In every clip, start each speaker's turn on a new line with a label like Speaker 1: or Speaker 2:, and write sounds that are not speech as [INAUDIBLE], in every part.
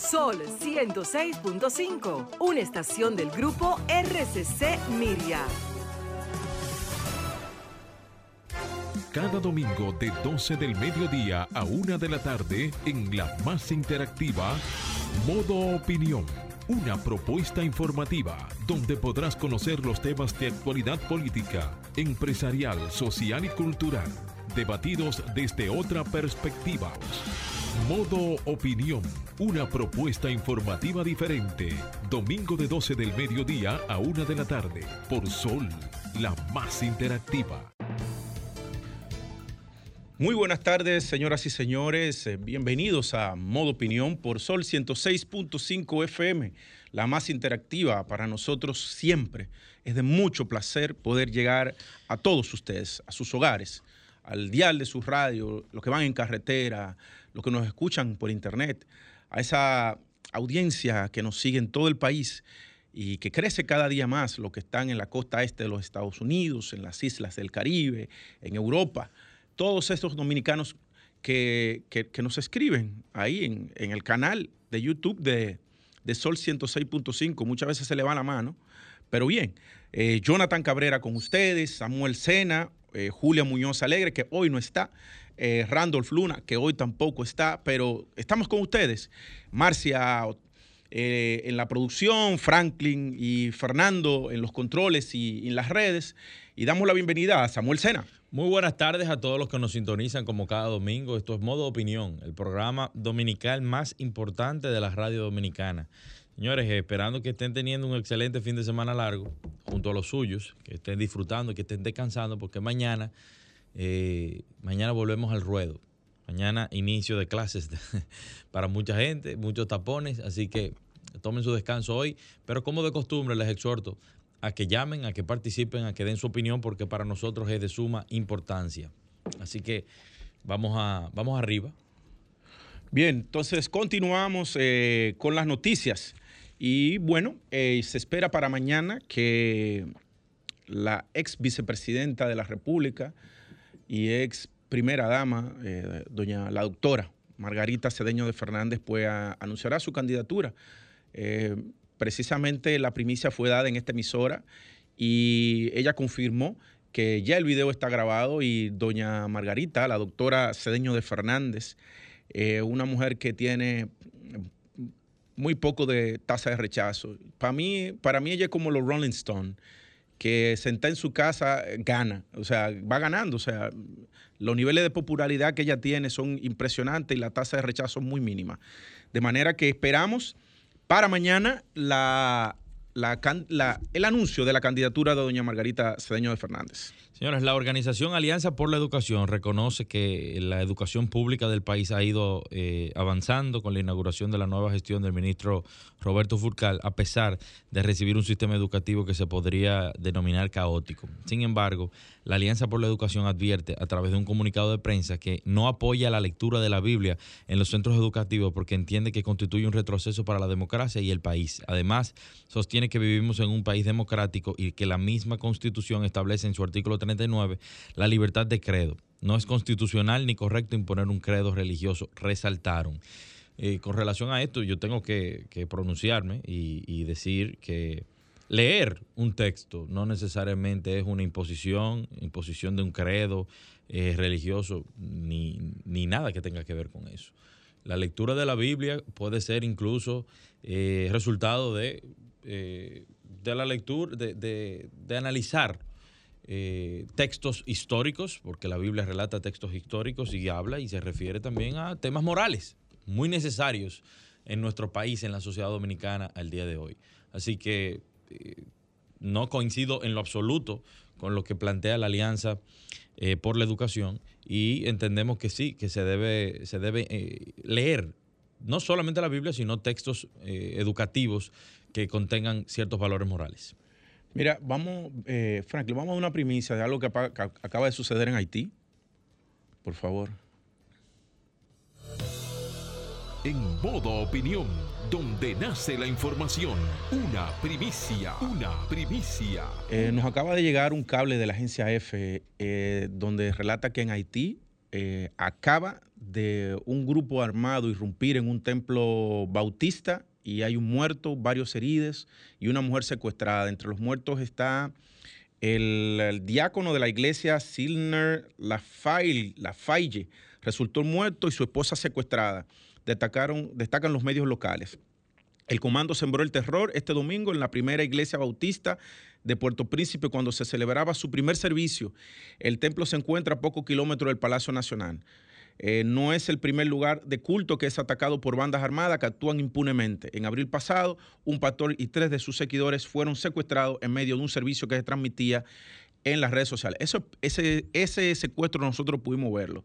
Speaker 1: Sol 106.5, una estación del grupo RCC Miria.
Speaker 2: Cada domingo de 12 del mediodía a 1 de la tarde en la más interactiva, Modo Opinión. Una propuesta informativa donde podrás conocer los temas de actualidad política, empresarial, social y cultural, debatidos desde otra perspectiva. Modo Opinión, una propuesta informativa diferente. Domingo de 12 del mediodía a 1 de la tarde, por Sol, la más interactiva.
Speaker 3: Muy buenas tardes, señoras y señores. Eh, Bienvenidos a Modo Opinión por Sol 106.5 FM, la más interactiva para nosotros siempre. Es de mucho placer poder llegar a todos ustedes, a sus hogares, al dial de su radio, los que van en carretera, los que nos escuchan por internet, a esa audiencia que nos sigue en todo el país y que crece cada día más, los que están en la costa este de los Estados Unidos, en las islas del Caribe, en Europa todos estos dominicanos que, que- nos escriben ahí en, en el canal de YouTube de, de Sol 106.5. Muchas veces se le va la mano, pero bien. eh, Jonathan Cabrera con ustedes, Samuel Sena, eh, Julia Muñoz Alegre, que hoy no está, eh, Randolph Luna, que hoy tampoco está, pero estamos con ustedes. Marcia eh, en la producción, Franklin y Fernando en los controles y, y en las redes. Y damos la bienvenida a Samuel Sena.
Speaker 4: Muy buenas tardes a todos los que nos sintonizan como cada domingo. Esto es Modo Opinión, el programa dominical más importante de la radio dominicana. Señores, esperando que estén teniendo un excelente fin de semana largo junto a los suyos, que estén disfrutando, que estén descansando, porque mañana, eh, mañana volvemos al ruedo. Mañana inicio de clases [LAUGHS] para mucha gente, muchos tapones, así que tomen su descanso hoy, pero como de costumbre les exhorto a que llamen, a que participen, a que den su opinión, porque para nosotros es de suma importancia. Así que vamos, a, vamos arriba.
Speaker 3: Bien, entonces continuamos eh, con las noticias. Y bueno, eh, se espera para mañana que la ex vicepresidenta de la República y ex primera dama, eh, doña la doctora Margarita Cedeño de Fernández, pues anunciará su candidatura. Eh, precisamente la primicia fue dada en esta emisora y ella confirmó que ya el video está grabado y doña Margarita, la doctora Cedeño de Fernández, eh, una mujer que tiene muy poco de tasa de rechazo. Para mí, para mí ella es como los Rolling Stone, que sentada en su casa eh, gana, o sea, va ganando, o sea, los niveles de popularidad que ella tiene son impresionantes y la tasa de rechazo es muy mínima. De manera que esperamos para mañana la, el anuncio de la candidatura de doña Margarita Cedeño de Fernández.
Speaker 4: Señores, la organización Alianza por la Educación reconoce que la educación pública del país ha ido eh, avanzando con la inauguración de la nueva gestión del ministro Roberto Furcal, a pesar de recibir un sistema educativo que se podría denominar caótico. Sin embargo, la Alianza por la Educación advierte a través de un comunicado de prensa que no apoya la lectura de la Biblia en los centros educativos porque entiende que constituye un retroceso para la democracia y el país. Además, sostiene que vivimos en un país democrático y que la misma Constitución establece en su artículo 39 la libertad de credo. No es constitucional ni correcto imponer un credo religioso, resaltaron. Eh, con relación a esto, yo tengo que, pronunciarme y, y decir que leer un texto no necesariamente es una imposición, imposición de un credo eh, religioso, ni, ni nada que tenga que ver con eso. La lectura de la Biblia puede ser incluso eh, resultado de, eh, de la lectura, de, de- analizar eh, textos históricos, porque la Biblia relata textos históricos y habla y se refiere también a temas morales muy necesarios en nuestro país, en la sociedad dominicana al día de hoy. Así que no coincido en lo absoluto con lo que plantea la Alianza eh, por la Educación y entendemos que sí, que se debe, se debe eh, leer no solamente la Biblia, sino textos eh, educativos que contengan ciertos valores morales.
Speaker 3: Mira, vamos, Franklin, vamos a una primicia de algo que acaba de suceder en Haití. Por favor.
Speaker 2: En modo opinión, donde nace la información. Una primicia, una primicia.
Speaker 3: Eh, nos acaba de llegar un cable de la agencia F eh, donde relata que en Haití eh, acaba de un grupo armado irrumpir en un templo bautista y hay un muerto, varios heridos y una mujer secuestrada. Entre los muertos está el, diácono de la iglesia, Silner Lafaille, resultó muerto y su esposa secuestrada. Destacaron, destacan los medios locales. El comando sembró el terror este domingo en la primera iglesia bautista de Puerto Príncipe cuando se celebraba su primer servicio. El templo se encuentra a pocos kilómetros del Palacio Nacional. Eh, no es el primer lugar de culto que es atacado por bandas armadas que actúan impunemente. En abril pasado, un pastor y tres de sus seguidores fueron secuestrados en medio de un servicio que se transmitía en las redes sociales. Eso, ese, ese secuestro nosotros pudimos verlo.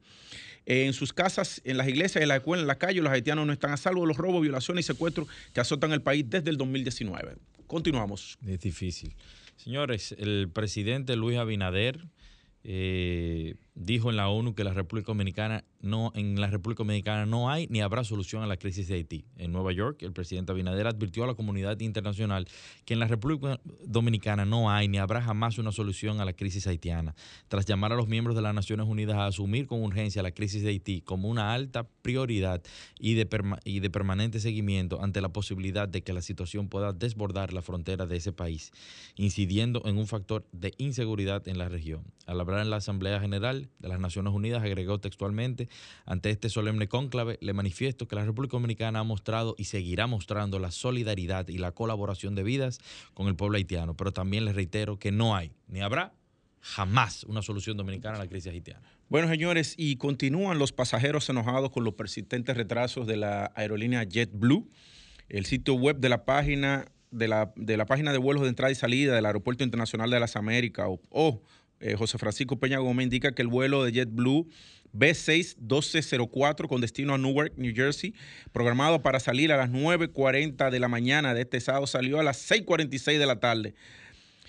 Speaker 3: En sus casas, en las iglesias, en la escuela, en la calle, los haitianos no están a salvo de los robos, violaciones y secuestros que azotan el país desde el 2019. Continuamos.
Speaker 4: Es difícil. Señores, el presidente Luis Abinader eh, dijo en la ONU que la República Dominicana no, en la República Dominicana no hay ni habrá solución a la crisis de Haití. En Nueva York, el presidente Abinader advirtió a la comunidad internacional que en la República Dominicana no hay ni habrá jamás una solución a la crisis haitiana, tras llamar a los miembros de las Naciones Unidas a asumir con urgencia la crisis de Haití como una alta prioridad y de, y de permanente seguimiento ante la posibilidad de que la situación pueda desbordar la frontera de ese país, incidiendo en un factor de inseguridad en la región. Al hablar en la Asamblea General de las Naciones Unidas, agregó textualmente ante este solemne cónclave, le manifiesto que la República Dominicana ha mostrado y seguirá mostrando la solidaridad y la colaboración de vidas con el pueblo haitiano, pero también les reitero que no hay ni habrá jamás una solución dominicana a la crisis haitiana.
Speaker 3: Bueno, señores, y continúan los pasajeros enojados con los persistentes retrasos de la aerolínea JetBlue. El sitio web de la página de la, página de vuelos de entrada y salida del Aeropuerto Internacional de las Américas, o, eh, José Francisco Peña Gómez, indica que el vuelo de JetBlue B6-1204 con destino a Newark, New Jersey, programado para salir a las 9.40 de la mañana de este sábado, salió a las 6.46 de la tarde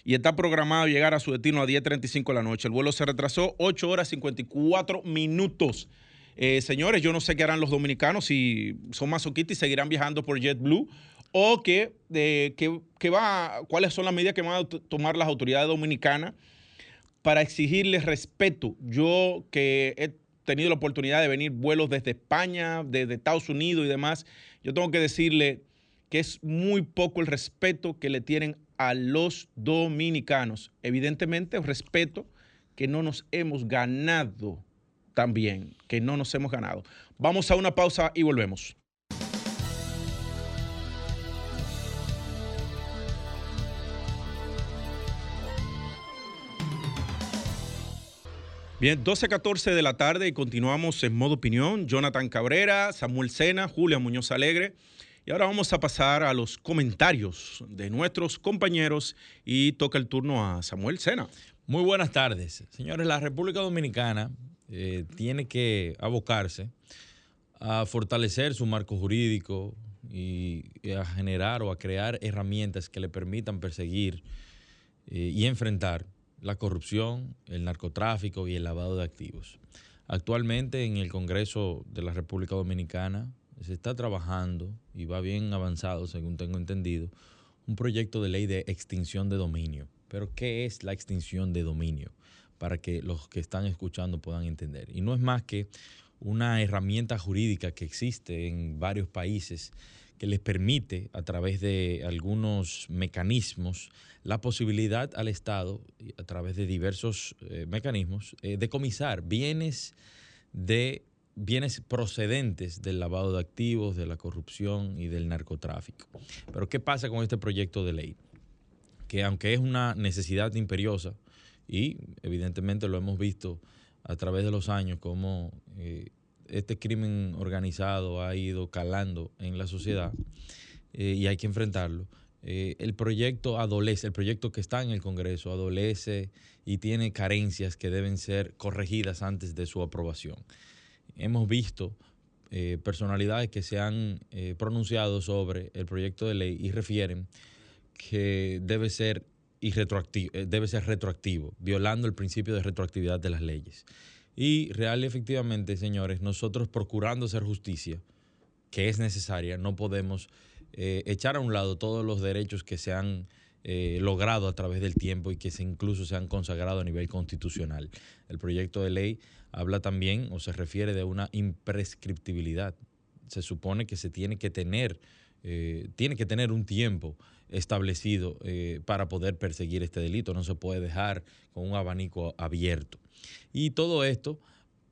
Speaker 3: y está programado llegar a su destino a 10.35 de la noche. El vuelo se retrasó 8 horas 54 minutos. Eh, señores, yo no sé qué harán los dominicanos si son masoquistas y seguirán viajando por JetBlue o que, que, va, cuáles son las medidas que van a tomar las autoridades dominicanas para exigirles respeto. Yo que he tenido la oportunidad de venir vuelos desde España, desde Estados Unidos y demás, yo tengo que decirle que es muy poco el respeto que le tienen a los dominicanos. Evidentemente, respeto que no nos hemos ganado también, que no nos hemos ganado. Vamos a una pausa y volvemos. Bien, 12.14 de la tarde y continuamos en modo opinión. Jonathan Cabrera, Samuel Sena, Julia Muñoz Alegre. Y ahora vamos a pasar a los comentarios de nuestros compañeros y toca el turno a Samuel Sena.
Speaker 4: Muy buenas tardes. Señores, la República Dominicana eh, tiene que abocarse a fortalecer su marco jurídico y, a generar o a crear herramientas que le permitan perseguir eh, y enfrentar la corrupción, el narcotráfico y el lavado de activos. Actualmente en el Congreso de la República Dominicana se está trabajando y va bien avanzado, según tengo entendido, un proyecto de ley de extinción de dominio. Pero ¿qué es la extinción de dominio? Para que los que están escuchando puedan entender. Y no es más que una herramienta jurídica que existe en varios países que les permite, a través de algunos mecanismos, la posibilidad al Estado, a través de diversos eh, mecanismos, eh, decomisar bienes de bienes procedentes del lavado de activos, de la corrupción y del narcotráfico. Pero ¿qué pasa con este proyecto de ley? Que aunque es una necesidad imperiosa, y evidentemente lo hemos visto a través de los años, como eh, este crimen organizado ha ido calando en la sociedad eh, y hay que enfrentarlo. Eh, el proyecto adolece, el proyecto que está en el Congreso adolece y tiene carencias que deben ser corregidas antes de su aprobación. Hemos visto eh, personalidades que se han pronunciado sobre el proyecto de ley y refieren que debe ser, debe ser retroactivo, violando el principio de retroactividad de las leyes. Y real y efectivamente, señores, nosotros procurando hacer justicia, que es necesaria, no podemos eh, echar a un lado todos los derechos que se han eh, logrado a través del tiempo y que se incluso se han consagrado a nivel constitucional. El proyecto de ley habla también o se refiere de una imprescriptibilidad. Se supone que se tiene que tener, eh, tiene que tener un tiempo establecido para poder perseguir este delito. No se puede dejar con un abanico abierto. Y todo esto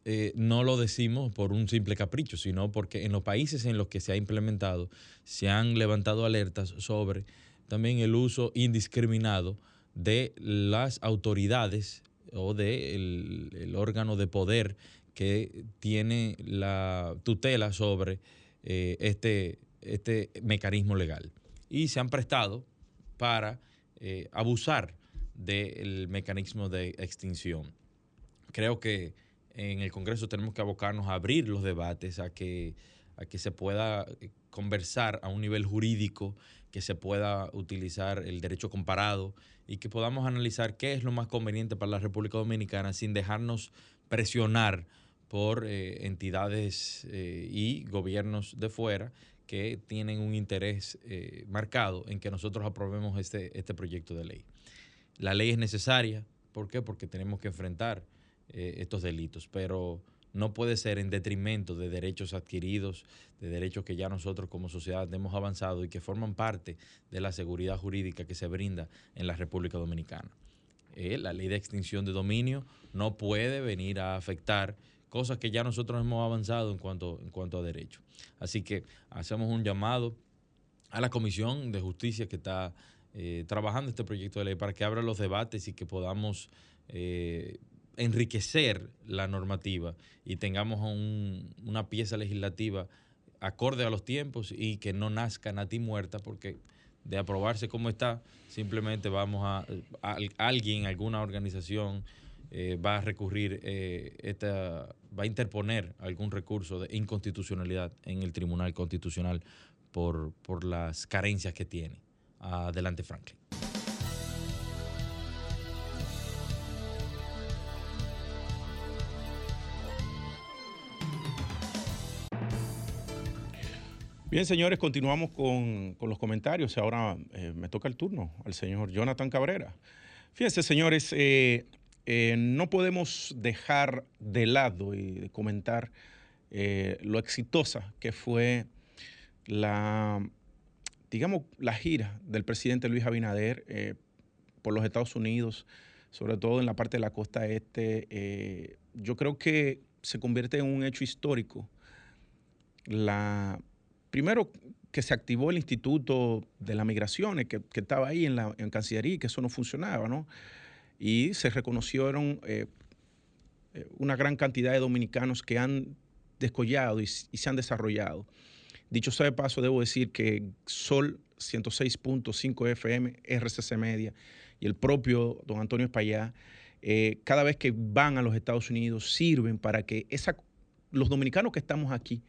Speaker 4: eh, no lo decimos por un simple capricho, sino porque en los países en los que se ha implementado se han levantado alertas sobre también el uso indiscriminado de las autoridades o del de el órgano de poder que tiene la tutela sobre eh, este, este mecanismo legal. Y se han prestado para eh, abusar del mecanismo de extinción. Creo que en el Congreso tenemos que abocarnos a abrir los debates, a que, a que se pueda eh, conversar a un nivel jurídico, que se pueda utilizar el derecho comparado y que podamos analizar qué es lo más conveniente para la República Dominicana sin dejarnos presionar por eh, entidades eh, y gobiernos de fuera que tienen un interés marcado en que nosotros aprobemos este, este proyecto de ley. La ley es necesaria, ¿por qué? Porque tenemos que enfrentar eh, estos delitos, pero no puede ser en detrimento de derechos adquiridos, de derechos que ya nosotros como sociedad hemos avanzado y que forman parte de la seguridad jurídica que se brinda en la República Dominicana. Eh, la ley de extinción de dominio no puede venir a afectar cosas que ya nosotros hemos avanzado en cuanto, en cuanto a derechos. Así que hacemos un llamado a la Comisión de Justicia que está eh, trabajando este proyecto de ley para que abra los debates y que podamos enriquecer la normativa y tengamos una pieza legislativa acorde a los tiempos y que no nazca nati muerta porque de aprobarse como está, simplemente vamos a, alguien, alguna organización eh, va a recurrir, eh, esta, va a interponer algún recurso de inconstitucionalidad en el Tribunal Constitucional por, por las carencias que tiene. Adelante, Franklin.
Speaker 3: Bien, señores, continuamos con, los comentarios. Ahora eh, me toca el turno al señor Jonathan Cabrera. Fíjense, señores, eh, eh, no podemos dejar de lado y comentar lo exitosa que fue la, digamos, la gira del presidente Luis Abinader por los Estados Unidos, sobre todo en la parte de la costa este. yo creo que se convierte en un hecho histórico la primero que se activó el Instituto de las Migraciones, que, estaba ahí en la en Cancillería, que eso no funcionaba, ¿no? Y se reconocieron eh, eh, una gran cantidad de dominicanos que han descollado y, se han desarrollado. Dicho sea de paso, debo decir que Sol 106.5 FM, RCC Media y el propio don Antonio Espallá, eh, cada vez que van a los Estados Unidos, sirven para que los dominicanos que estamos aquí,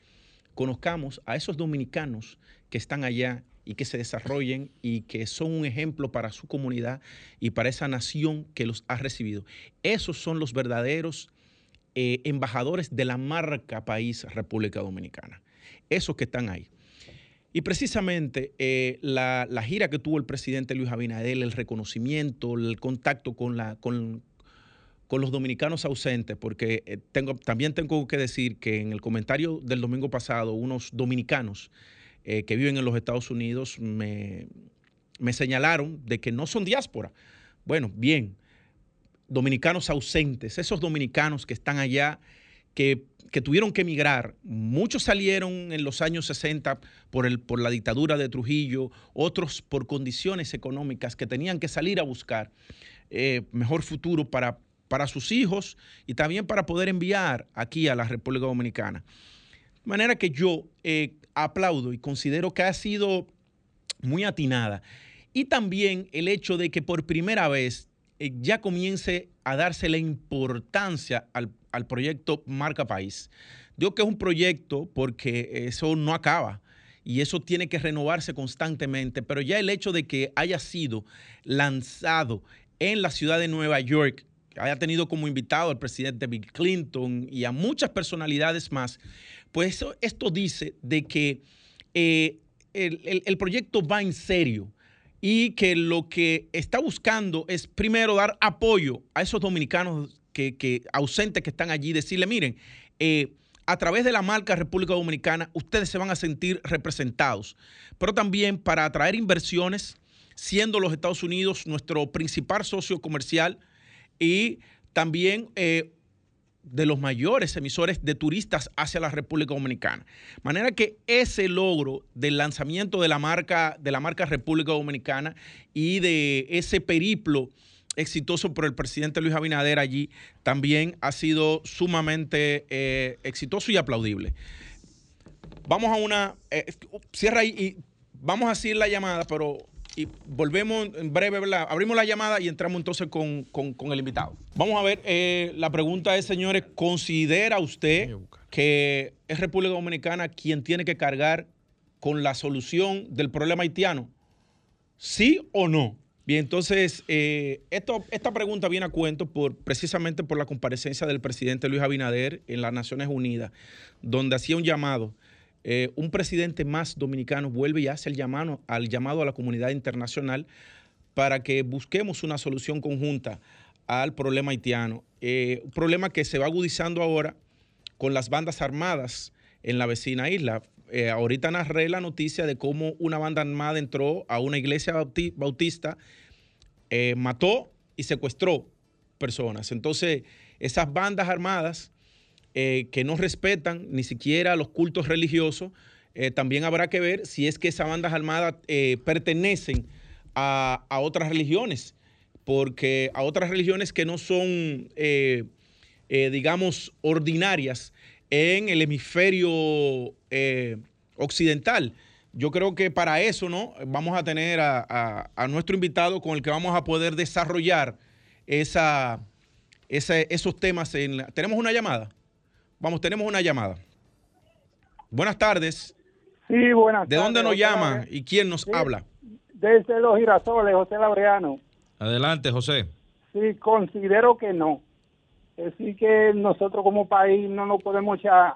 Speaker 3: conozcamos a esos dominicanos que están allá y que se desarrollen y que son un ejemplo para su comunidad y para esa nación que los ha recibido. Esos son los verdaderos eh, embajadores de la marca país República Dominicana. Esos que están ahí. Y precisamente eh, la, gira que tuvo el presidente Luis Abinader, el reconocimiento, el contacto con, la, con, con los dominicanos ausentes, porque eh, tengo, también tengo que decir que en el comentario del domingo pasado, unos dominicanos eh, que viven en los Estados Unidos me, señalaron de que no son diáspora. Bueno, bien, dominicanos ausentes, esos dominicanos que están allá, que, tuvieron que emigrar, muchos salieron en los años 60 por, el, por la dictadura de Trujillo, otros por condiciones económicas que tenían que salir a buscar eh, mejor futuro para para sus hijos y también para poder enviar aquí a la República Dominicana. De manera que yo eh, aplaudo y considero que ha sido muy atinada. Y también el hecho de que por primera vez eh, ya comience a darse la importancia al, al proyecto Marca País. Digo que es un proyecto porque eso no acaba y eso tiene que renovarse constantemente, pero ya el hecho de que haya sido lanzado en la ciudad de Nueva York haya tenido como invitado al presidente Bill Clinton y a muchas personalidades más, pues esto dice de que eh, el, proyecto va en serio y que lo que está buscando es primero dar apoyo a esos dominicanos que, ausentes que están allí, decirle, miren, eh, a través de la marca República Dominicana, ustedes se van a sentir representados, pero también para atraer inversiones, siendo los Estados Unidos nuestro principal socio comercial y también eh, de los mayores emisores de turistas hacia la República Dominicana. Manera que ese logro del lanzamiento de la marca, de la marca República Dominicana y de ese periplo exitoso por el presidente Luis Abinader allí también ha sido sumamente eh, exitoso y aplaudible. Vamos a una. Eh, cierra ahí y vamos a hacer la llamada, pero y volvemos en breve, ¿verdad? Abrimos la llamada y entramos entonces con, el invitado. Vamos a ver, eh, la pregunta es, señores, ¿considera usted que es República Dominicana quien tiene que cargar con la solución del problema haitiano? ¿Sí o no? Bien, entonces, eh, esto, esta pregunta viene a cuento por, precisamente por la comparecencia del presidente Luis Abinader en las Naciones Unidas, donde hacía un llamado eh, un presidente más dominicano vuelve y hace el llamado, al llamado a la comunidad internacional para que busquemos una solución conjunta al problema haitiano. Eh, un problema que se va agudizando ahora con las bandas armadas en la vecina isla. Eh, ahorita narré la noticia de cómo una banda armada entró a una iglesia bautista, mató y secuestró personas. Entonces, esas bandas armadas eh, que no respetan ni siquiera los cultos religiosos, eh, también habrá que ver si es que esas bandas armadas eh, pertenecen a, otras religiones, porque a otras religiones que no son, digamos, ordinarias en el hemisferio occidental. Yo creo que para eso, ¿no? Vamos a tener a, nuestro invitado con el que vamos a poder desarrollar esa, esos temas. En ¿Tenemos una llamada? Vamos, tenemos una llamada. Buenas tardes.
Speaker 5: Sí, buenas
Speaker 3: ¿De dónde nos llama y quién nos habla?
Speaker 5: Desde Los Girasoles, José Laureano.
Speaker 4: Adelante, José.
Speaker 5: Sí, considero que no. Es decir, que nosotros como país no nos podemos echar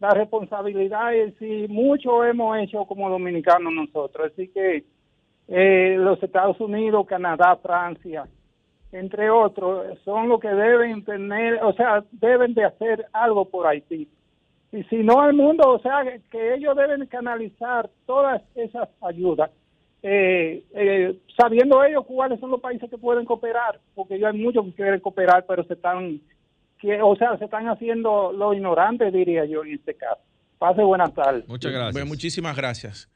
Speaker 5: la responsabilidad y si mucho hemos hecho como dominicanos nosotros. Así que eh, los Estados Unidos, Canadá, Francia, entre otros, son los que deben tener, o sea, deben de hacer algo por Haití. Y si no el mundo, o sea, que ellos deben canalizar todas esas ayudas, eh, eh, sabiendo ellos cuáles son los países que pueden cooperar, porque hay muchos que quieren cooperar, pero se están, que, o sea, se están haciendo lo ignorante, diría yo, en este caso. Pase buenas tardes.
Speaker 3: Muchas gracias. muchísimas gracias.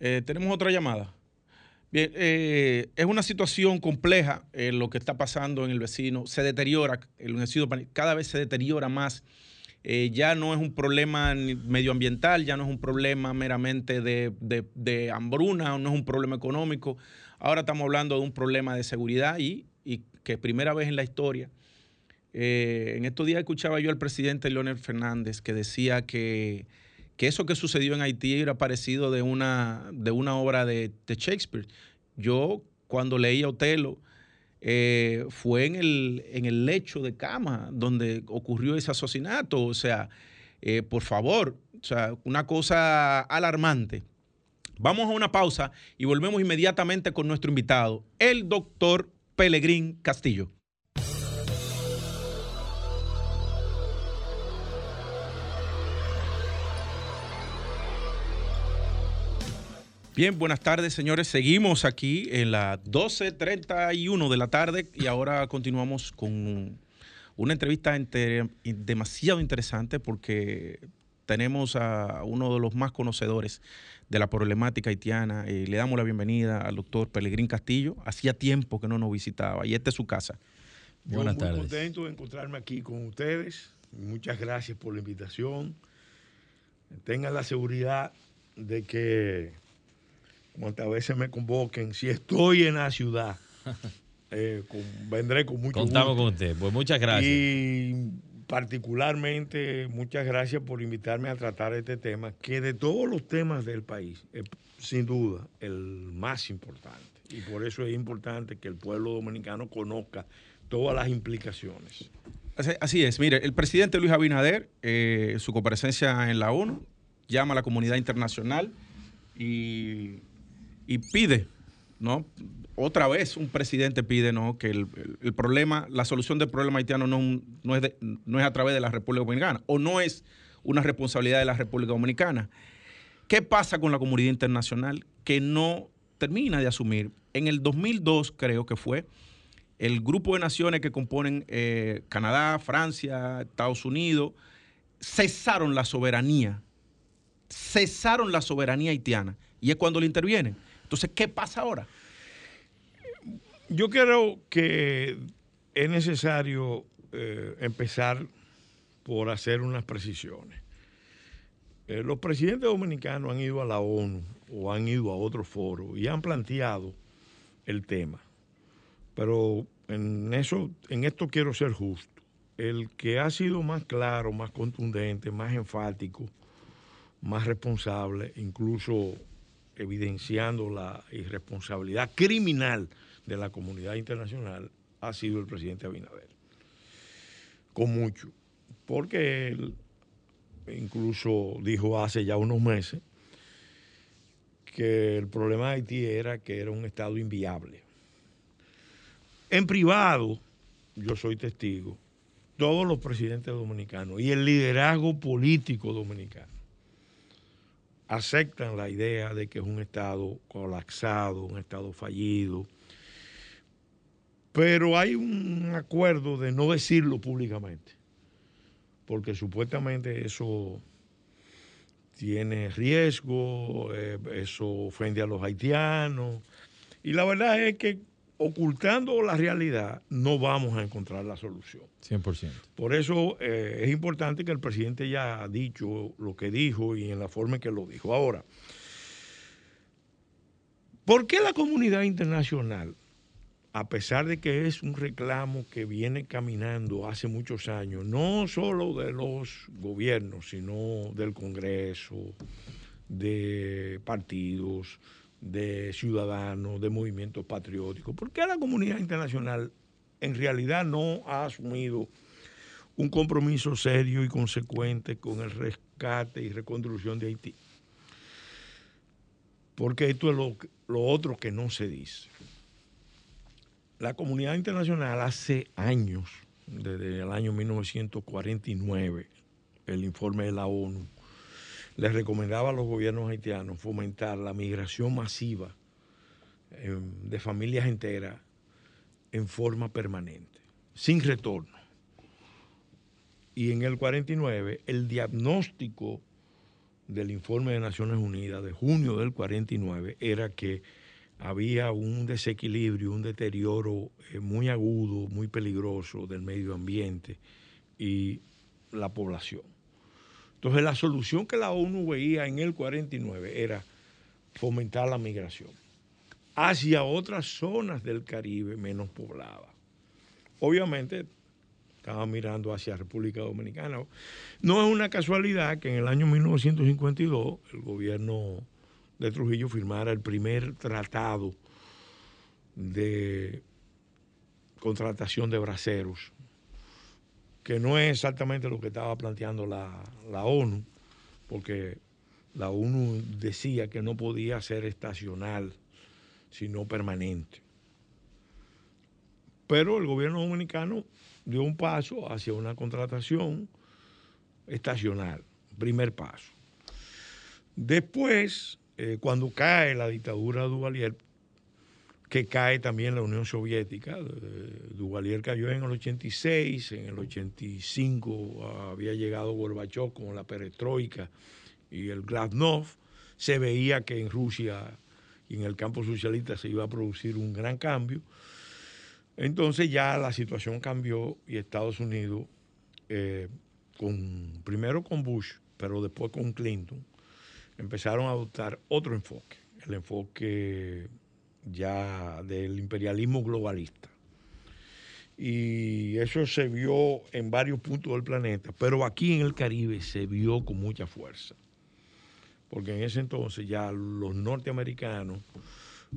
Speaker 3: Eh, tenemos otra llamada. Bien, eh, es una situación compleja eh, lo que está pasando en el vecino. Se deteriora, el vecino cada vez se deteriora más. Eh, ya no es un problema medioambiental, ya no es un problema meramente de, hambruna, no es un problema económico. Ahora estamos hablando de un problema de seguridad y, y que primera vez en la historia. en estos días escuchaba yo al presidente Leonel Fernández que decía que que eso que sucedió en Haití era parecido de una, de una obra de, Shakespeare. Yo, cuando leía Otelo, eh, fue en el, en el lecho de cama donde ocurrió ese asesinato. O sea, eh, por favor, o sea, una cosa alarmante. Vamos a una pausa y volvemos inmediatamente con nuestro invitado, el doctor Pelegrín Castillo. Bien, buenas tardes, señores. Seguimos aquí en la 12.31 de la tarde y ahora continuamos con una entrevista demasiado interesante porque tenemos a uno de los más conocedores de la problemática haitiana. y le damos la bienvenida al doctor Pelegrín Castillo. Hacía tiempo que no nos visitaba y esta es su casa.
Speaker 6: Buenas tardes. Muy contento de encontrarme aquí con ustedes. Muchas gracias por la invitación. Tengan la seguridad de que cuantas veces me convoquen, si estoy en la ciudad, [LAUGHS] eh, vendré con mucho
Speaker 4: Contamos con usted, pues muchas gracias.
Speaker 6: Y particularmente, muchas gracias por invitarme a tratar este tema, que de todos los temas del país, es sin duda el más importante. Y por eso es importante que el pueblo dominicano conozca todas las implicaciones.
Speaker 3: Así es, mire, el presidente Luis Abinader, eh, su comparecencia en la ONU, llama a la comunidad internacional y y pide ¿no? Otra vez un presidente pide ¿no? que el, problema, la solución del problema haitiano no, es a través de la República Dominicana o no es una responsabilidad de la República Dominicana. ¿Qué pasa con la comunidad internacional que no termina de asumir? En el 2002 creo que fue, el grupo de naciones que componen eh, Canadá, Francia, Estados Unidos, cesaron la soberanía, cesaron la soberanía haitiana. Y es cuando le intervienen. Entonces, ¿qué pasa ahora?
Speaker 6: Yo creo que es necesario eh, empezar por hacer unas precisiones. Eh, los presidentes dominicanos han ido a la ONU o han ido a otros foros y han planteado el tema. Pero en eso, en esto quiero ser justo. El que ha sido más claro, más contundente, más enfático, más responsable, incluso evidenciando la irresponsabilidad criminal de la comunidad internacional, ha sido el presidente Abinader. Con mucho. Porque él incluso dijo hace ya unos meses que el problema de Haití era que era un Estado inviable. En privado, yo soy testigo, todos los presidentes dominicanos y el liderazgo político dominicano aceptan la idea de que es un Estado colapsado, un Estado fallido, pero hay un acuerdo de no decirlo públicamente, porque supuestamente eso tiene riesgo, eh, eso ofende a los haitianos, y la verdad es que ocultando la realidad, no vamos a encontrar la solución.
Speaker 4: 100%.
Speaker 6: Por eso eh, es importante que el presidente ya ha dicho lo que dijo y en la forma en que lo dijo. Ahora, ¿por qué la comunidad internacional, a pesar de que es un reclamo que viene caminando hace muchos años, no solo de los gobiernos, sino del Congreso, de partidos, de ciudadanos, de movimientos patrióticos. ¿Por qué la comunidad internacional en realidad no ha asumido un compromiso serio y consecuente con el rescate y reconstrucción de Haití? Porque esto es lo, lo otro que no se dice. La comunidad internacional hace años, desde el año 1949, el informe de la ONU, les recomendaba a los gobiernos haitianos fomentar la migración masiva em, de familias enteras en forma permanente, sin retorno. Y en el 49, el diagnóstico del informe de Naciones Unidas de junio del 49 era que había un desequilibrio, un deterioro eh, muy agudo, muy peligroso del medio ambiente y la población. Entonces la solución que la ONU veía en el 49 era fomentar la migración hacia otras zonas del Caribe menos pobladas. Obviamente estaba mirando hacia República Dominicana. No es una casualidad que en el año 1952 el gobierno de Trujillo firmara el primer tratado de contratación de braceros que no es exactamente lo que estaba planteando la, ONU, porque la ONU decía que no podía ser estacional, sino permanente. Pero el gobierno dominicano dio un paso hacia una contratación estacional, primer paso. Después, eh, cuando cae la dictadura de Duvalier, que cae también la Unión Soviética. Duvalier cayó en el 86, en el 85 había llegado Gorbachev con la perestroika y el glasnost. Se veía que en Rusia y en el campo socialista se iba a producir un gran cambio. Entonces ya la situación cambió y Estados Unidos, eh, con, primero con Bush, pero después con Clinton, empezaron a adoptar otro enfoque, el enfoque ya del imperialismo globalista. Y eso se vio en varios puntos del planeta, pero aquí en el Caribe se vio con mucha fuerza. Porque en ese entonces ya los norteamericanos,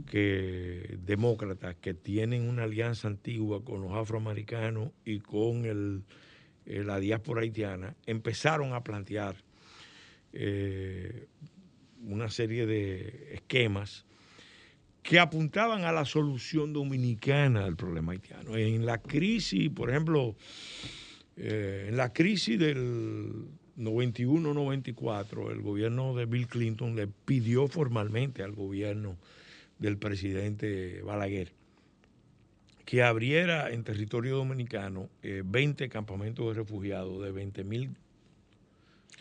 Speaker 6: que demócratas, que tienen una alianza antigua con los afroamericanos y con el, eh, la diáspora haitiana, empezaron a plantear eh, una serie de esquemas que apuntaban a la solución dominicana del problema haitiano. En la crisis, por ejemplo, eh, en la crisis del 91-94, el gobierno de Bill Clinton le pidió formalmente al gobierno del presidente Balaguer que abriera en territorio dominicano 20 eh, campamentos de refugiados de 20 mil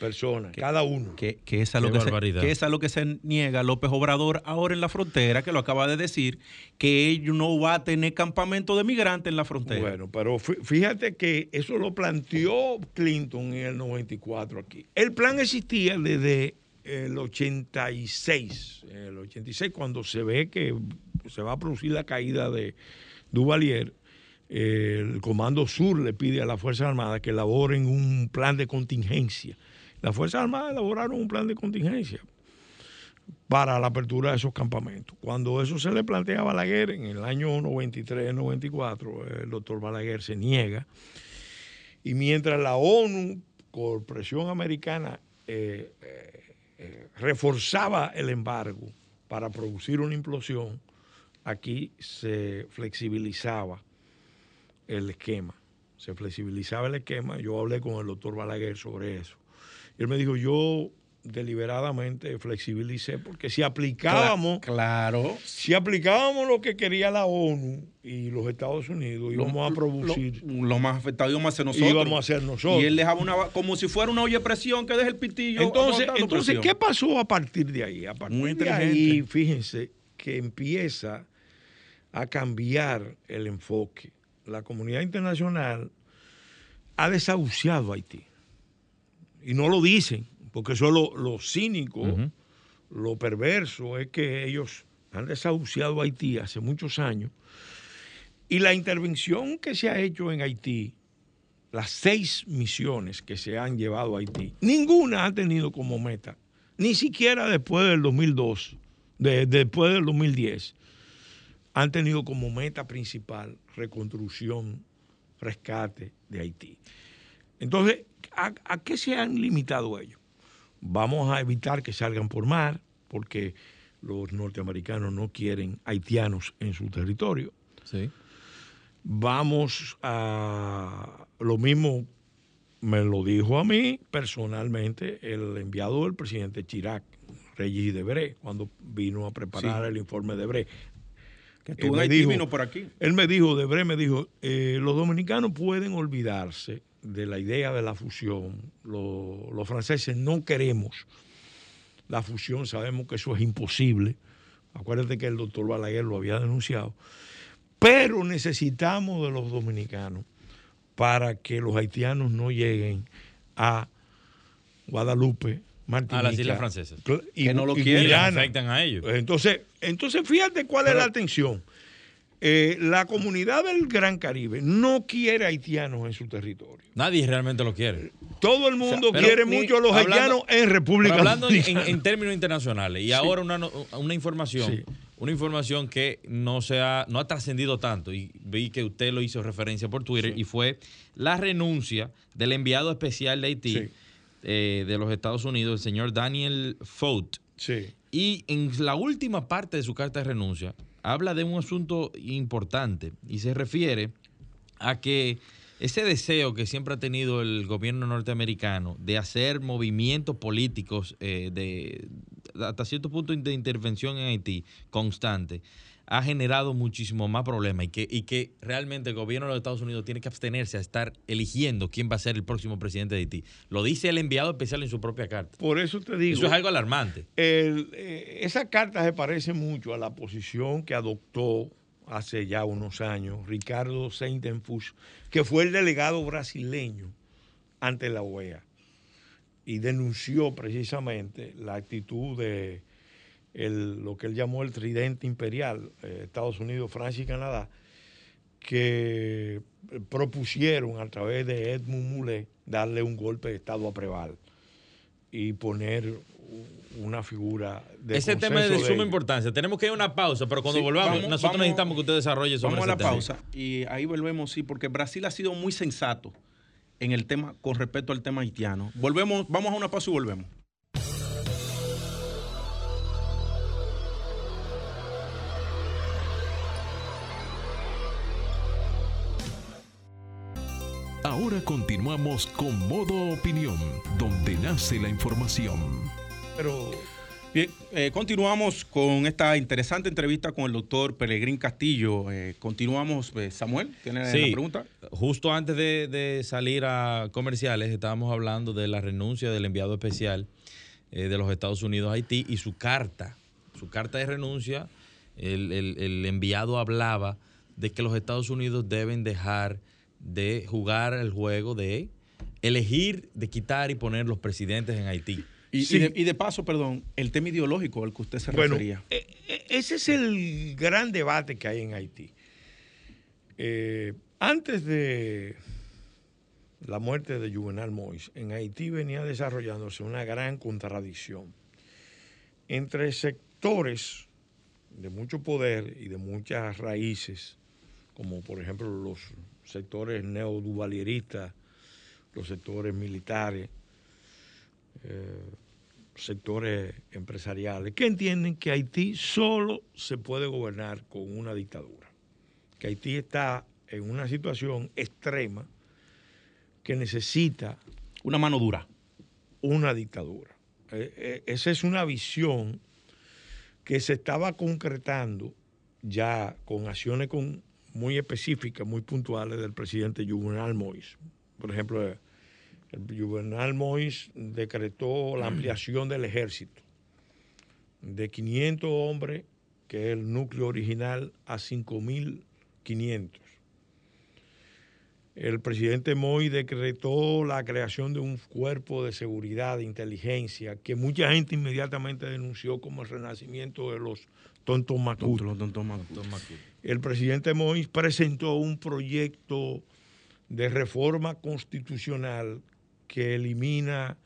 Speaker 6: personas, cada uno.
Speaker 3: Que, es a lo que, se, que es a lo que se niega López Obrador ahora en la frontera, que lo acaba de decir, que él no va a tener campamento de migrantes en la frontera.
Speaker 6: Bueno, pero fíjate que eso lo planteó Clinton en el 94 aquí. El plan existía desde el 86, el 86 cuando se ve que se va a producir la caída de Duvalier, el Comando Sur le pide a las Fuerzas Armadas que elaboren un plan de contingencia las Fuerzas Armadas elaboraron un plan de contingencia para la apertura de esos campamentos. Cuando eso se le plantea a Balaguer en el año 93-94, el doctor Balaguer se niega. Y mientras la ONU, por presión americana, eh, eh, eh, reforzaba el embargo para producir una implosión, aquí se flexibilizaba el esquema. Se flexibilizaba el esquema. Yo hablé con el doctor Balaguer sobre eso él me dijo, yo deliberadamente flexibilicé, porque si aplicábamos,
Speaker 3: claro,
Speaker 6: si aplicábamos lo que quería la ONU y los Estados Unidos, íbamos a producir.
Speaker 3: Lo, más afectado íbamos a ser nosotros.
Speaker 6: Íbamos a ser nosotros.
Speaker 3: Y él dejaba una, como si fuera una olla de presión que deja el pitillo.
Speaker 6: Entonces, entonces ¿qué pasó a partir de ahí? A partir de ahí, fíjense que empieza a cambiar el enfoque. La comunidad internacional ha desahuciado a Haití y no lo dicen, porque eso es lo, cínico, lo perverso, es que ellos han desahuciado a Haití hace muchos años. Y la intervención que se ha hecho en Haití, las seis misiones que se han llevado a Haití, ninguna ha tenido como meta, ni siquiera después del 2002, después del 2010, han tenido como meta principal reconstrucción, rescate de Haití. Entonces, ¿a, qué se han limitado ellos? Vamos a evitar que salgan por mar, porque los norteamericanos no quieren haitianos en su territorio.
Speaker 3: Sí.
Speaker 6: Vamos a lo mismo me lo dijo a mí personalmente el enviado del presidente Chirac, Regis Debré, cuando vino a preparar el informe de Debré.
Speaker 3: Que estuvo Haití, vino por aquí.
Speaker 6: Él me dijo, Debré me dijo, eh, los dominicanos pueden olvidarse de la idea de la fusión. Los, franceses no queremos la fusión, sabemos que eso es imposible. Acuérdate que el doctor Balaguer lo había denunciado. Pero necesitamos de los dominicanos para que los haitianos no lleguen a Guadalupe, Martinica.
Speaker 4: A las islas francesas.
Speaker 6: Y, que no lo quieren.
Speaker 4: afectan a ellos.
Speaker 6: Entonces, entonces fíjate cuál es la atención. Eh, la comunidad del Gran Caribe no quiere haitianos en su territorio.
Speaker 4: Nadie realmente lo quiere.
Speaker 6: Todo el mundo quiere mucho a los haitianos en República
Speaker 4: hablando en, términos internacionales. Y ahora una, información. Una información que no, se ha, no ha trascendido tanto, y vi que usted lo hizo referencia por Twitter, y fue la renuncia del enviado especial de Haití eh, de los Estados Unidos, el señor Daniel Fout. Y en la última parte de su carta de renuncia, habla de un asunto importante y se refiere a que ese deseo que siempre ha tenido el gobierno norteamericano de hacer movimientos políticos eh, de hasta cierto punto de intervención en Haití constante, ha generado muchísimo más problemas y que, y que realmente el gobierno de los Estados Unidos tiene que abstenerse a estar eligiendo quién va a ser el próximo presidente de Haití. Lo dice el enviado especial en su propia carta.
Speaker 6: Por eso te digo.
Speaker 4: Eso es algo alarmante.
Speaker 6: Eh, esa carta se parece mucho a la posición que adoptó hace ya unos años Ricardo Seintenfusch, que fue el delegado brasileño ante la OEA y denunció precisamente la actitud de lo que él llamó el tridente imperial, eh, Estados Unidos, Francia y Canadá, que propusieron a través de Edmund Moulet darle un golpe de Estado a Preval y poner una figura
Speaker 4: de Ese tema es de, suma importancia. Tenemos que ir a una pausa, pero cuando volvamos, nosotros necesitamos que usted desarrolle sobre
Speaker 3: Vamos a la pausa y ahí volvemos, sí, porque Brasil ha sido muy sensato en el tema con respecto al tema haitiano. Volvemos, vamos a una pausa y volvemos.
Speaker 2: Ahora continuamos con Modo Opinión, donde nace la información.
Speaker 3: Pero bien, eh, continuamos con esta interesante entrevista con el doctor Pelegrín Castillo. Eh, continuamos, eh, Samuel, ¿tiene
Speaker 4: Sí.
Speaker 3: la pregunta?
Speaker 4: Justo antes de, de salir a comerciales, estábamos hablando de la renuncia del enviado especial eh, de los Estados Unidos a Haití y su carta. Su carta de renuncia, el, el- el enviado hablaba de que los Estados Unidos deben dejar de jugar el juego de elegir, de quitar y poner los presidentes en Haití.
Speaker 3: Y,
Speaker 6: Sí.
Speaker 3: y de, y de paso, perdón, el tema ideológico al que usted se
Speaker 6: Bueno,
Speaker 3: refería.
Speaker 6: e- e- ese es el gran debate que hay en Haití. Eh, antes de la muerte de Juvenal Moïse, en Haití venía desarrollándose una gran contradicción entre sectores de mucho poder y de muchas raíces, como por ejemplo los sectores neoduvalieristas, los sectores militares, eh, sectores empresariales, que entienden que Haití solo se puede gobernar con una dictadura, que Haití está en una situación extrema que necesita
Speaker 3: Una mano dura.
Speaker 6: una dictadura. Eh, eh, esa es una visión que se estaba concretando ya con acciones con- muy específicas, muy puntuales del presidente Juvenal Moïse. Por ejemplo, eh, el Juvenal Moïse decretó la [CLEARS THROAT] ampliación del ejército de 500 hombres, que es el núcleo original, a 5.500. El presidente Moy decretó la creación de un cuerpo de seguridad, de inteligencia, que mucha gente inmediatamente denunció como el renacimiento de los
Speaker 3: manos.
Speaker 6: El presidente Moïse presentó un proyecto de reforma constitucional que elimina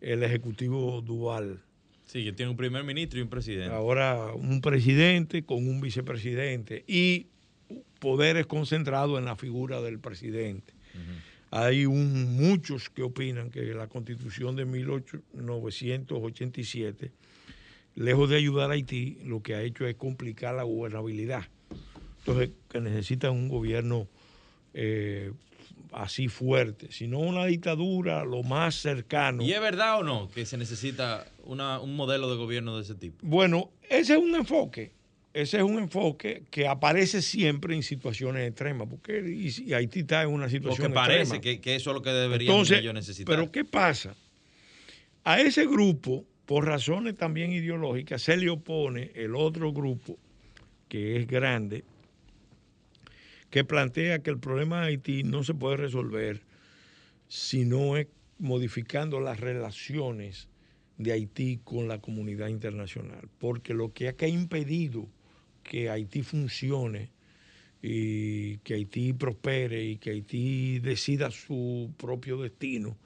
Speaker 6: el ejecutivo dual.
Speaker 4: Sí, que tiene un primer ministro y un presidente.
Speaker 6: Ahora un presidente con un vicepresidente y poderes concentrados en la figura del presidente. Hay un- muchos que opinan que la constitución de 1987, lejos de ayudar a Haití, lo que ha hecho es complicar la gobernabilidad. Entonces, que necesitan un gobierno eh, así fuerte, sino una dictadura lo más cercano.
Speaker 4: ¿Y es verdad o no que se necesita una- un modelo de gobierno de ese tipo?
Speaker 6: Bueno, ese es un enfoque. Ese es un enfoque que aparece siempre en situaciones extremas, porque y- y Haití está en una situación
Speaker 4: Porque parece
Speaker 6: extrema.
Speaker 4: que, que eso es lo que deberían
Speaker 6: Entonces,
Speaker 4: ellos necesitar.
Speaker 6: pero ¿qué pasa? A ese grupo, por razones también ideológicas, se le opone el otro grupo, que es grande, que plantea que el problema de Haití no se puede resolver si no es modificando las relaciones de Haití con la comunidad internacional, porque lo que ha impedido que Haití funcione y que Haití prospere y que Haití decida su propio destino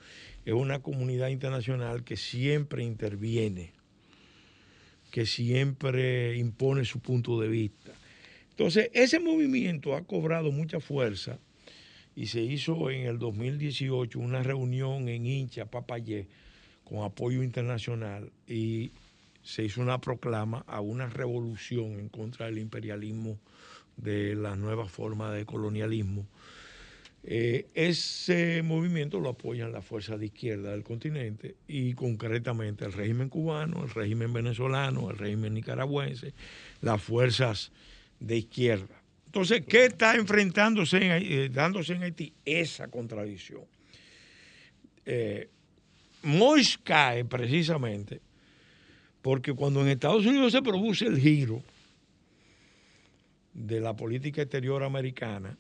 Speaker 6: es una comunidad internacional que siempre interviene, que siempre impone su punto de vista. Entonces, ese movimiento ha cobrado mucha fuerza y se hizo en el 2018 una reunión en Hincha, Papayé, con apoyo internacional y se hizo una proclama a una revolución en contra del imperialismo, de las nuevas formas de colonialismo. Eh, ese movimiento lo apoyan las fuerzas de izquierda del continente y concretamente el régimen cubano, el régimen venezolano, el régimen nicaragüense, las fuerzas de izquierda. Entonces, ¿qué está enfrentándose, en, eh, dándose en Haití? Esa contradicción. Eh, Mois cae precisamente porque cuando en Estados Unidos se produce el giro de la política exterior americana,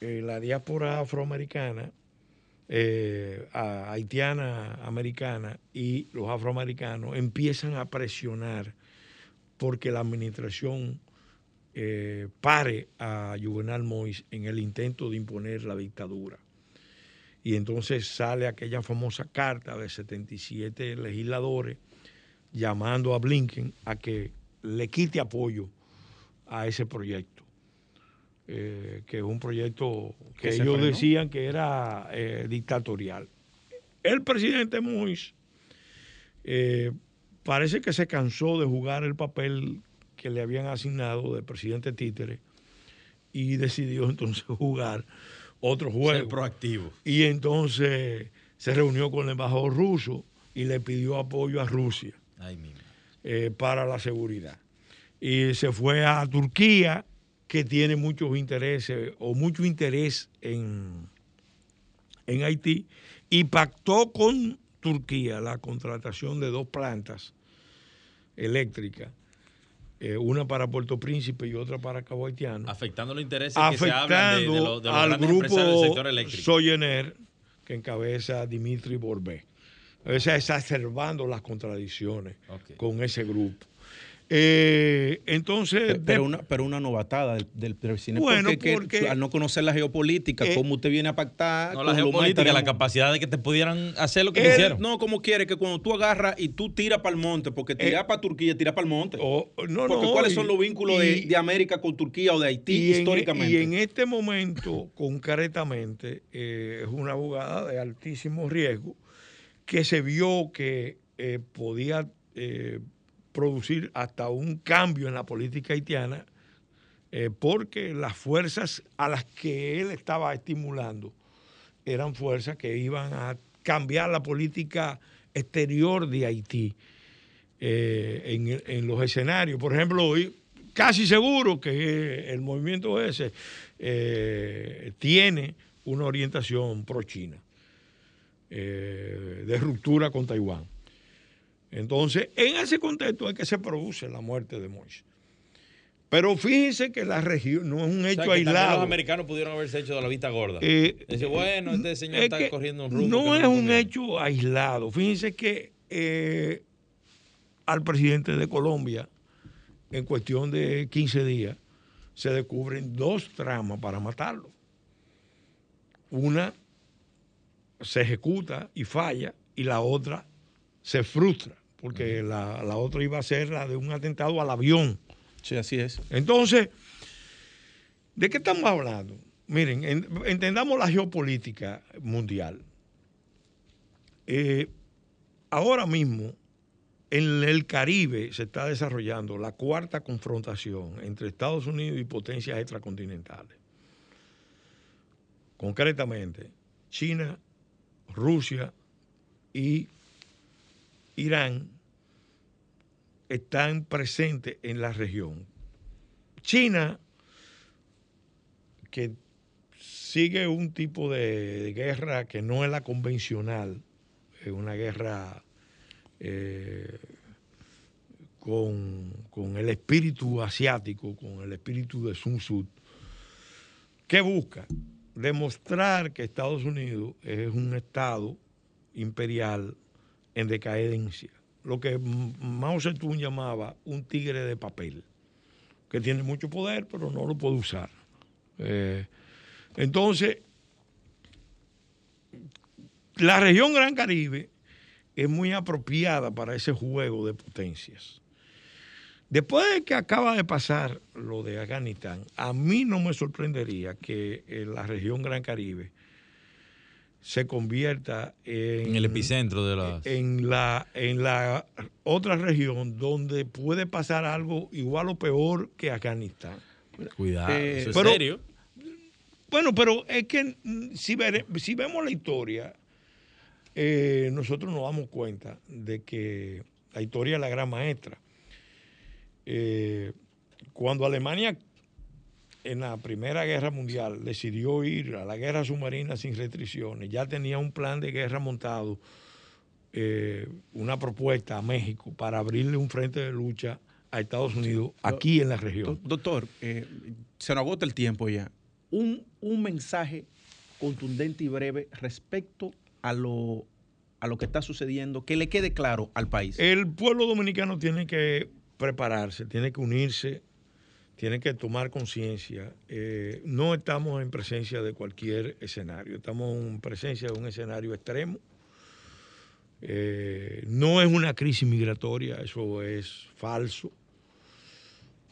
Speaker 6: eh, la diáspora afroamericana, eh, haitiana americana y los afroamericanos empiezan a presionar porque la administración eh, pare a Juvenal Moïse en el intento de imponer la dictadura. Y entonces sale aquella famosa carta de 77 legisladores llamando a Blinken a que le quite apoyo a ese proyecto, eh, que es un proyecto que ellos decían que era eh, dictatorial. El presidente Moïse eh, parece que se cansó de jugar el papel que le habían asignado de presidente títere y decidió [LAUGHS] entonces jugar otro juego. Ser
Speaker 4: proactivo.
Speaker 6: Y entonces se reunió con el embajador ruso y le pidió apoyo a Rusia para la seguridad. Y se fue a Turquía, que tiene muchos intereses o mucho interés en, en Haití, y pactó con Turquía la contratación de dos plantas eléctricas eh, una para Puerto Príncipe y otra para Cabo Haitiano.
Speaker 4: Afectando los intereses
Speaker 6: que se hablan de, de, al grupo del sector eléctrico. Soyener, que encabeza Dimitri Borbé. O sea, exacerbando las contradicciones con ese grupo. Eh, entonces.
Speaker 3: Pero, una, pero una novatada del, presidente. Bueno, porque, al no conocer la geopolítica, eh, cómo usted viene a pactar.
Speaker 4: No, la geopolítica, la capacidad de que te pudieran hacer lo que quisieron.
Speaker 3: No, como quiere, que cuando tú agarras y tú tiras para el monte, porque tirar eh, para Turquía, tiras para el monte.
Speaker 6: Oh, no,
Speaker 3: porque ¿cuáles son los vínculos de, América con Turquía o de Haití históricamente?
Speaker 6: y en este momento, concretamente, es una abogada de altísimo riesgo que se vio que podía producir hasta un cambio en la política haitiana, eh, porque las fuerzas a las que él estaba estimulando eran fuerzas que iban a cambiar la política exterior de Haití eh, en, los escenarios. Por ejemplo, hoy casi seguro que el movimiento ese eh, tiene una orientación pro-China, de ruptura con Taiwán. Entonces, en ese contexto es que se produce la muerte de Moisés. Pero fíjense que la región no es un hecho aislado.
Speaker 4: Los americanos pudieron haberse hecho de la vista gorda. Eh, Dice, bueno, este señor está corriendo un rumbo.
Speaker 6: No es un hecho aislado. Fíjense que eh, al presidente de Colombia, en cuestión de 15 días, se descubren dos tramas para matarlo. Una se ejecuta y falla, y la otra se frustra, porque la, otra iba a ser la de un atentado al avión.
Speaker 3: Sí, así es.
Speaker 6: Entonces, ¿de qué estamos hablando? Miren, entendamos la geopolítica mundial. Eh, ahora mismo, en el Caribe se está desarrollando la cuarta confrontación entre Estados Unidos y potencias extracontinentales. Concretamente, China, Rusia y Irán están presentes en la región. China, que sigue un tipo de, guerra que no es la convencional, es una guerra eh, con, con, el espíritu asiático, con el espíritu de Sun Tzu, ¿qué busca? Demostrar que Estados Unidos es un Estado imperial en decadencia, lo que Mao Zedong llamaba un tigre de papel, que tiene mucho poder, pero no lo puede usar. Eh, entonces, la región Gran Caribe es muy apropiada para ese juego de potencias. Después de que acaba de pasar lo de Afganistán, a mí no me sorprendería que en la región Gran Caribe se convierta en,
Speaker 4: el epicentro de las
Speaker 6: en la en la otra región donde puede pasar algo igual o peor que Afganistán.
Speaker 4: Cuidado, eh, ¿eso es serio?
Speaker 6: Bueno, pero es que si, si vemos la historia, eh, nosotros nos damos cuenta de que la historia es la gran maestra. Eh, cuando Alemania en la Primera Guerra Mundial decidió ir a la guerra submarina sin restricciones, ya tenía un plan de guerra montado, eh, una propuesta a México para abrirle un frente de lucha a Estados Unidos aquí en la región.
Speaker 3: Doctor, eh, se nos agota el tiempo ya. Un, un mensaje contundente y breve respecto a lo, a lo que está sucediendo, que le quede claro al país.
Speaker 6: El pueblo dominicano tiene que prepararse, tiene que unirse tienen que tomar conciencia. Eh, no estamos en presencia de cualquier escenario, estamos en presencia de un escenario extremo. Eh, no es una crisis migratoria, eso es falso.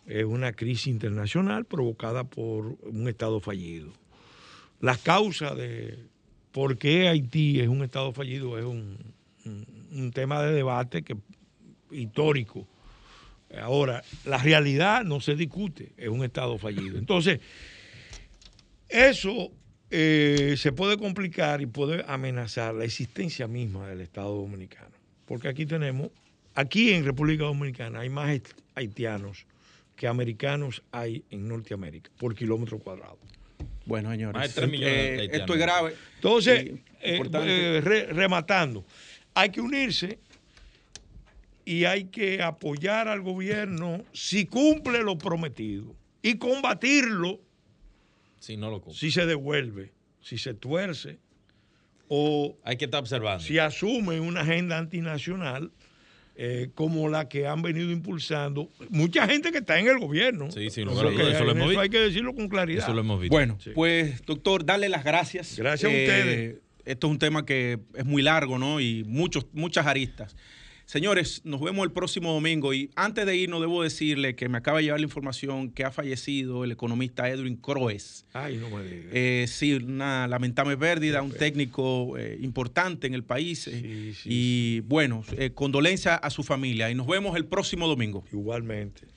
Speaker 6: Es una crisis internacional provocada por un Estado fallido. La causa de por qué Haití es un Estado fallido es un, un tema de debate que, histórico Ahora, la realidad no se discute, es un Estado fallido. Entonces, eso eh, se puede complicar y puede amenazar la existencia misma del Estado Dominicano. Porque aquí tenemos, aquí en República Dominicana hay más haitianos que americanos hay en Norteamérica por kilómetro cuadrado.
Speaker 3: Bueno, señores, eh, esto es grave.
Speaker 6: Entonces, eh, rematando, hay que unirse y hay que apoyar al gobierno si cumple lo prometido y combatirlo
Speaker 4: si no lo
Speaker 6: Si se devuelve, si se tuerce o
Speaker 4: hay que estar observando.
Speaker 6: Si asume una agenda antinacional eh, como la que han venido impulsando mucha gente que está en el gobierno.
Speaker 4: Sí, sí, eso, lo hemos visto.
Speaker 6: Hay que decirlo con claridad.
Speaker 4: Eso lo hemos visto.
Speaker 3: Bueno, pues doctor, darle las gracias.
Speaker 6: Gracias a ustedes.
Speaker 3: Eh, esto es un tema que es muy largo, ¿no? Y muchos, muchas aristas. Señores, nos vemos el próximo domingo y antes de irnos debo decirle que me acaba de llevar la información que ha fallecido el economista Edwin Croes.
Speaker 6: Ay, no me digas.
Speaker 3: Eh, sí, una lamentable pérdida, un técnico eh, importante en el país. Eh, y bueno, condolencia a su familia y nos vemos el próximo domingo.
Speaker 6: Igualmente.